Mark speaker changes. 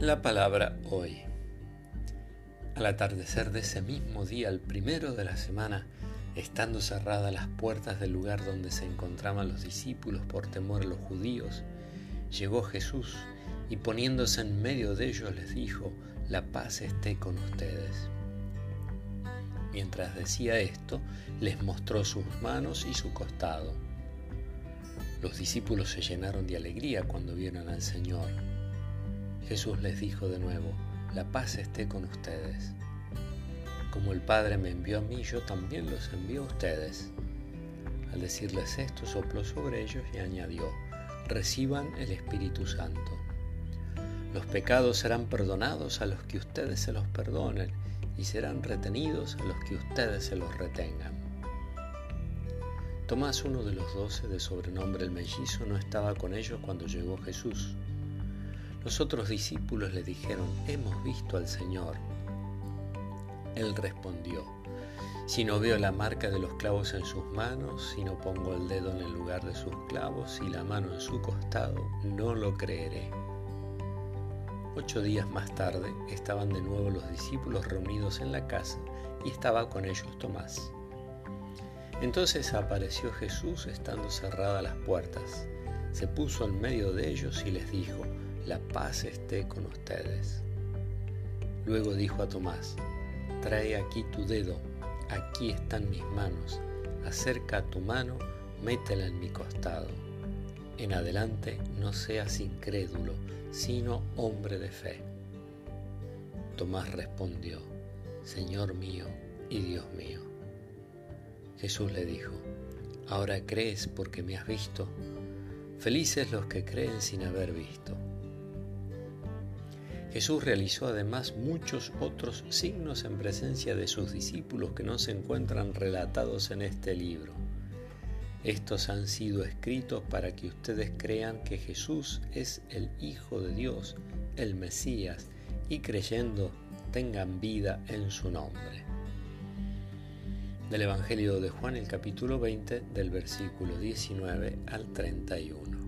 Speaker 1: La palabra hoy. Al atardecer de ese mismo día, el primero de la semana, estando cerradas las puertas del lugar donde se encontraban los discípulos por temor a los judíos, llegó Jesús y poniéndose en medio de ellos les dijo, la paz esté con ustedes. Mientras decía esto, les mostró sus manos y su costado. Los discípulos se llenaron de alegría cuando vieron al Señor. Jesús les dijo de nuevo, la paz esté con ustedes. Como el Padre me envió a mí, yo también los envío a ustedes. Al decirles esto, sopló sobre ellos y añadió, reciban el Espíritu Santo. Los pecados serán perdonados a los que ustedes se los perdonen y serán retenidos a los que ustedes se los retengan. Tomás, uno de los doce de sobrenombre el mellizo, no estaba con ellos cuando llegó Jesús. Los otros discípulos le dijeron, hemos visto al Señor. Él respondió, si no veo la marca de los clavos en sus manos, si no pongo el dedo en el lugar de sus clavos y la mano en su costado, no lo creeré. Ocho días más tarde estaban de nuevo los discípulos reunidos en la casa y estaba con ellos Tomás. Entonces apareció Jesús estando cerradas las puertas. Se puso en medio de ellos y les dijo, la paz esté con ustedes. Luego dijo a Tomás, trae aquí tu dedo, aquí están mis manos, acerca tu mano, métela en mi costado. En adelante no seas incrédulo, sino hombre de fe. Tomás respondió, Señor mío y Dios mío. Jesús le dijo, ahora crees porque me has visto. Felices los que creen sin haber visto. Jesús realizó además muchos otros signos en presencia de sus discípulos que no se encuentran relatados en este libro. Estos han sido escritos para que ustedes crean que Jesús es el Hijo de Dios, el Mesías, y creyendo tengan vida en su nombre. Del Evangelio de Juan, el capítulo 20, del versículo 19 al 31.